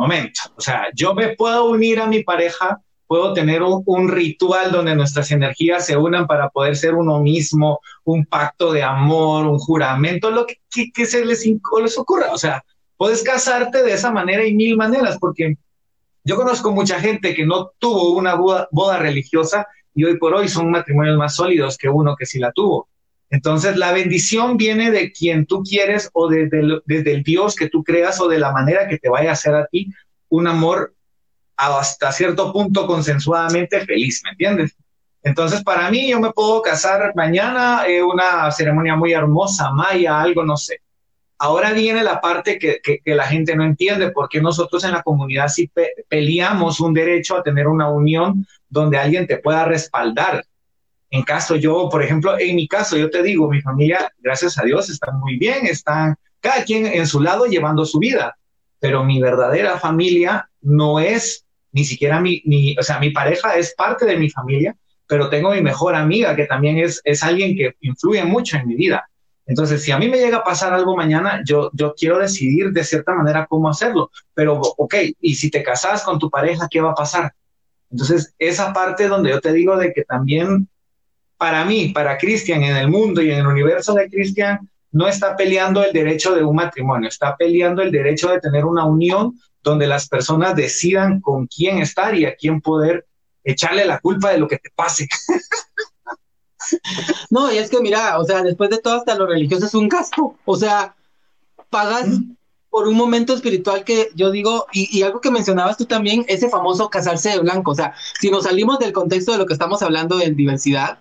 momento. O sea, yo me puedo unir a mi pareja, puedo tener un, ritual donde nuestras energías se unan para poder ser uno mismo, un pacto de amor, un juramento, lo que, que, que se les, les ocurra. O sea, puedes casarte de esa manera y mil maneras, porque yo conozco mucha gente que no tuvo una boda religiosa y hoy por hoy son matrimonios más sólidos que uno que sí la tuvo. Entonces, la bendición viene de quien tú quieres o desde el, desde el Dios que tú creas o de la manera que te vaya a hacer a ti un amor hasta cierto punto consensuadamente feliz, ¿me entiendes? Entonces, para mí, yo me puedo casar mañana, eh, una ceremonia muy hermosa, maya, algo, no sé. Ahora viene la parte que, que, la gente no entiende, porque nosotros en la comunidad sí pe peleamos un derecho a tener una unión donde alguien te pueda respaldar, en caso yo, por ejemplo, en mi caso, yo te digo, mi familia, gracias a Dios, está muy bien, están cada quien en su lado llevando su vida, pero mi verdadera familia no es ni siquiera mi, mi, o sea, mi pareja es parte de mi familia, pero tengo mi mejor amiga que también es, es alguien que influye mucho en mi vida. Entonces, si a mí me llega a pasar algo mañana, yo, yo quiero decidir de cierta manera cómo hacerlo. Pero, ok, y si te casas con tu pareja, ¿qué va a pasar? Entonces, esa parte donde yo te digo de que también para mí, para Cristian, en el mundo y en el universo de Cristian, no está peleando el derecho de un matrimonio, está peleando el derecho de tener una unión donde las personas decidan con quién estar y a quién poder echarle la culpa de lo que te pase. No, y es que mira, o sea, después de todo hasta lo religioso es un gasto, o sea, pagas ¿Mm? por un momento espiritual que yo digo, y, y, algo que mencionabas tú también, ese famoso casarse de blanco, o sea, si nos salimos del contexto de lo que estamos hablando de diversidad,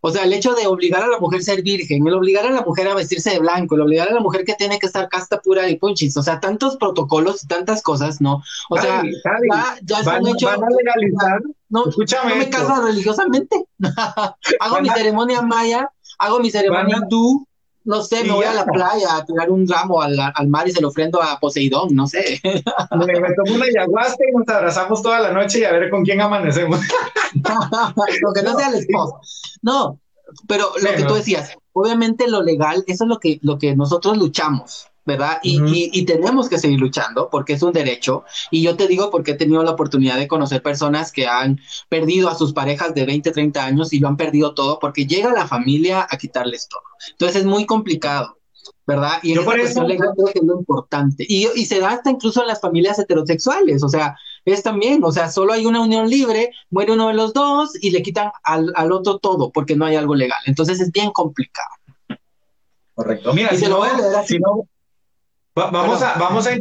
o sea, el hecho de obligar a la mujer a ser virgen, el obligar a la mujer a vestirse de blanco, el obligar a la mujer que tiene que estar casta pura y punchis, o sea, tantos protocolos y tantas cosas, ¿no? O sea, ya, ya van, han hecho. van a legalizar. No, Escúchame no me esto. caso religiosamente. hago Van mi a- ceremonia maya, hago mi ceremonia hindú, no sé, me voy a la playa a tirar un ramo al, al mar y se lo ofrendo a Poseidón, no sé. Me, me tomo una ayahuasca y nos abrazamos toda la noche y a ver con quién amanecemos. Lo que no sea el esposo. No, pero lo que tú decías, obviamente lo legal, eso es lo que, lo que nosotros luchamos. ¿Verdad? Y, y, tenemos que seguir luchando porque es un derecho. Y yo te digo porque he tenido la oportunidad de conocer personas que han perdido a sus parejas de 20, 30 años y lo han perdido todo porque llega la familia a quitarles todo. Entonces es muy complicado. ¿verdad? Y yo por eso creo que es lo importante. Y, y se da hasta incluso en las familias heterosexuales, o sea, es también, o sea, solo hay una unión libre, muere uno de los dos y le quitan al, al otro todo porque no hay algo legal. Entonces es bien complicado. Correcto. Mira, si, no, si no, vamos, a, vamos, a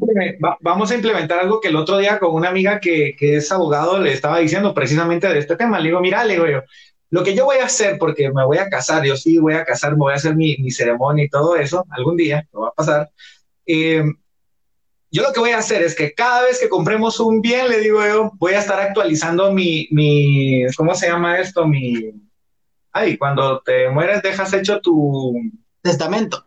vamos a implementar algo que el otro día con una amiga que, que, es abogado le estaba diciendo precisamente de este tema. Le digo, mira, le digo yo, lo que yo voy a hacer, porque me voy a casar, yo sí voy a casar, me voy a hacer mi, mi ceremonia y todo eso, algún día, lo va a pasar. Eh, yo lo que voy a hacer es que cada vez que compremos un bien, le digo yo, voy a estar actualizando mi, mi ¿cómo se llama esto? Mi, ay, cuando te mueres dejas hecho tu testamento.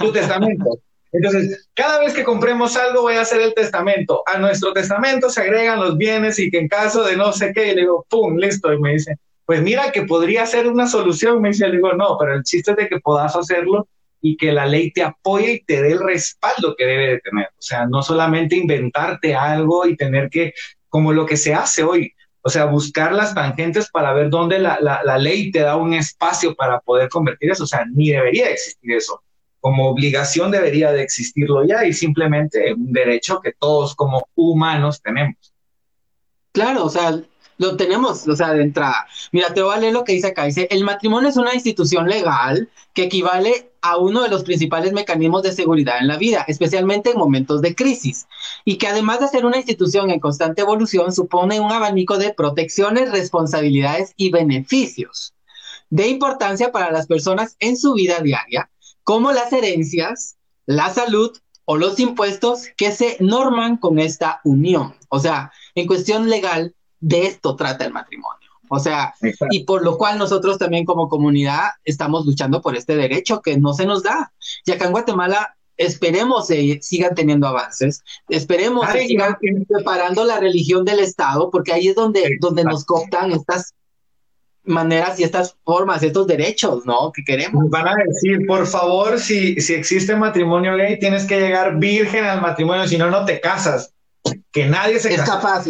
Tu testamento. Entonces, cada vez que compremos algo, voy a hacer el testamento. A nuestro testamento se agregan los bienes y que en caso de no sé qué, le digo, pum, listo. Y me dice, pues mira que podría ser una solución. Me dice, le digo, no, pero el chiste es de que puedas hacerlo y que la ley te apoye y te dé el respaldo que debe de tener. O sea, no solamente inventarte algo y tener que, como lo que se hace hoy, o sea, buscar las tangentes para ver dónde la, la, la ley te da un espacio para poder convertir eso. O sea, ni debería existir eso como obligación debería de existirlo ya y simplemente un derecho que todos como humanos tenemos. Claro, o sea, lo tenemos, o sea, de entrada. Mira, te voy a leer lo que dice acá. Dice, el matrimonio es una institución legal que equivale a uno de los principales mecanismos de seguridad en la vida, especialmente en momentos de crisis, y que además de ser una institución en constante evolución, supone un abanico de protecciones, responsabilidades y beneficios de importancia para las personas en su vida diaria como las herencias, la salud o los impuestos que se norman con esta unión. O sea, en cuestión legal, de esto trata el matrimonio. O sea, y por lo cual nosotros también como comunidad estamos luchando por este derecho que no se nos da. Y acá en Guatemala esperemos se sigan teniendo avances, esperemos que sigan preparando la religión del Estado, porque ahí es donde, donde nos cooptan estas maneras y estas formas, estos derechos, ¿no? Que queremos. van a decir, por favor, si, si existe matrimonio gay, tienes que llegar virgen al matrimonio, si no, no te casas. Que nadie se casa. capaz,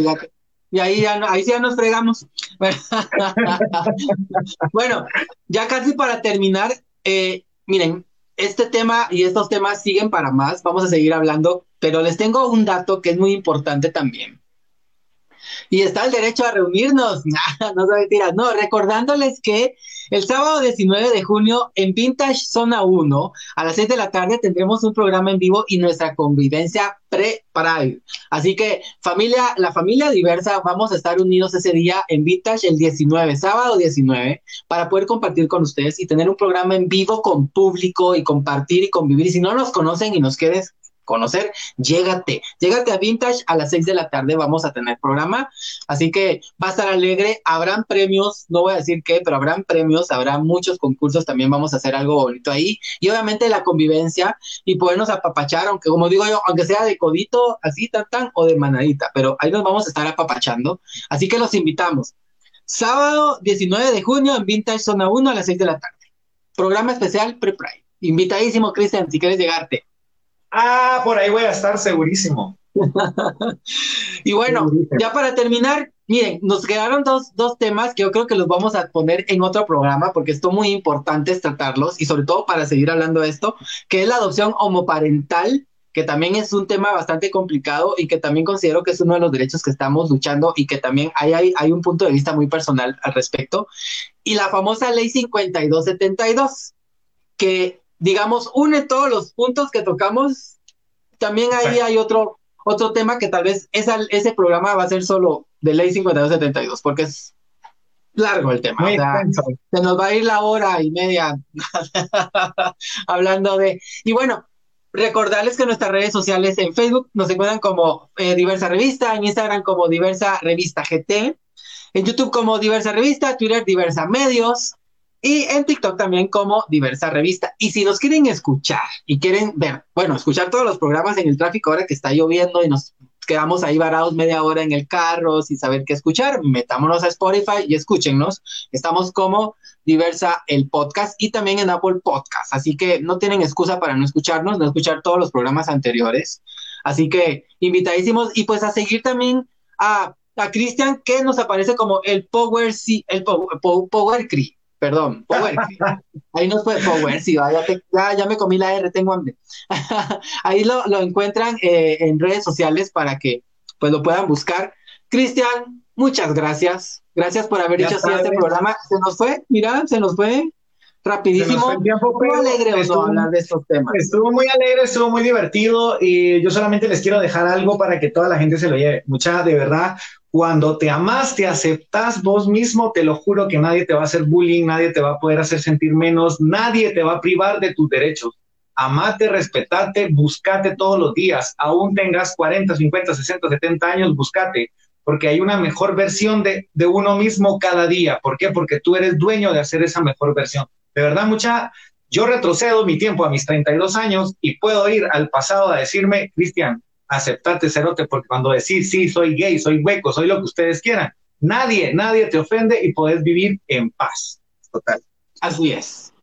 y ahí ya, ahí ya nos fregamos. bueno, ya casi para terminar, eh, miren, este tema y estos temas siguen para más, vamos a seguir hablando, pero les tengo un dato que es muy importante también. Y está el derecho a reunirnos, no se mentiras, no, recordándoles que el sábado 19 de junio en Vintage Zona 1 a las 6 de la tarde tendremos un programa en vivo y nuestra convivencia pre-Pride. Así que familia, la familia diversa, vamos a estar unidos ese día en Vintage el 19, sábado 19, para poder compartir con ustedes y tener un programa en vivo con público y compartir y convivir. Si no nos conocen y nos quieres conocer, llégate, llégate a Vintage a las 6 de la tarde, vamos a tener programa, así que va a estar alegre, habrán premios, no voy a decir qué, pero habrán premios, habrá muchos concursos, también vamos a hacer algo bonito ahí, y obviamente la convivencia y podernos apapachar, aunque como digo yo, aunque sea de codito, así tan tan, o de manadita, pero ahí nos vamos a estar apapachando, así que los invitamos. Sábado 19 de junio en Vintage Zona 1 a las 6 de la tarde. Programa especial Pre-Pride. Invitadísimo, Cristian, si quieres llegarte. Ah, por ahí voy a estar segurísimo. y bueno, ya para terminar, miren, nos quedaron dos, dos temas que yo creo que los vamos a poner en otro programa porque esto muy importante tratarlos y sobre todo para seguir hablando de esto, que es la adopción homoparental que también es un tema bastante complicado y que también considero que es uno de los derechos que estamos luchando y que también hay, hay, hay un punto de vista muy personal al respecto. Y la famosa ley 5272, que digamos, une todos los puntos que tocamos. También ahí hay otro, otro tema que tal vez esa, ese programa va a ser solo de ley 5272, porque es largo el tema. se nos va a ir la hora y media hablando de... Y bueno, recordarles que nuestras redes sociales en Facebook nos encuentran como eh, Diversa Revista, en Instagram como Diversa Revista GT, en YouTube como Diversa Revista, Twitter Diversa Medios, y en TikTok también como diversa revista. Y si nos quieren escuchar y quieren ver, bueno, escuchar todos los programas en el tráfico ahora que está lloviendo y nos quedamos ahí varados media hora en el carro sin saber qué escuchar, metámonos a Spotify y escúchennos. Estamos como Diversa el podcast y también en Apple Podcast. Así que no tienen excusa para no escucharnos, no escuchar todos los programas anteriores. Así que invitadísimos y pues a seguir también a, a Cristian que nos aparece como el Power C, el Power Cree, perdón, Power Ahí nos fue Power, sí, ya, ya, me comí la R, tengo hambre. Ahí lo, lo encuentran eh, en redes sociales para que pues lo puedan buscar. Cristian, muchas gracias. Gracias por haber hecho así este programa. Se nos fue, mira, se nos fue rapidísimo. Estuvo alegre estuvo, hablar de estos temas. Estuvo muy alegre, estuvo muy divertido y yo solamente les quiero dejar algo para que toda la gente se lo lleve. Mucha, de verdad, cuando te amas, te aceptas vos mismo, te lo juro que nadie te va a hacer bullying, nadie te va a poder hacer sentir menos, nadie te va a privar de tus derechos. Amate, respetate, buscate todos los días. Aún tengas 40, 50, 60, 70 años, buscate porque hay una mejor versión de, de, uno mismo cada día. ¿Por qué? Porque tú eres dueño de hacer esa mejor versión. De verdad, mucha, yo retrocedo mi tiempo a mis 32 años y puedo ir al pasado a decirme, Cristian, aceptate, cerote, porque cuando decís, sí, soy gay, soy hueco, soy lo que ustedes quieran, nadie, nadie te ofende y podés vivir en paz. Total. Así es.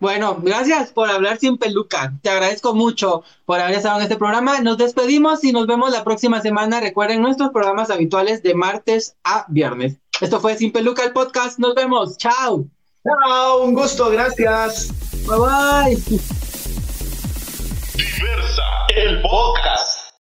Bueno, gracias por hablar sin peluca. Te agradezco mucho por haber estado en este programa. Nos despedimos y nos vemos la próxima semana. Recuerden nuestros programas habituales de martes a viernes. Esto fue Sin Peluca el podcast. Nos vemos. Chao. Chao, un gusto, gracias. Bye bye. Diversa, el podcast.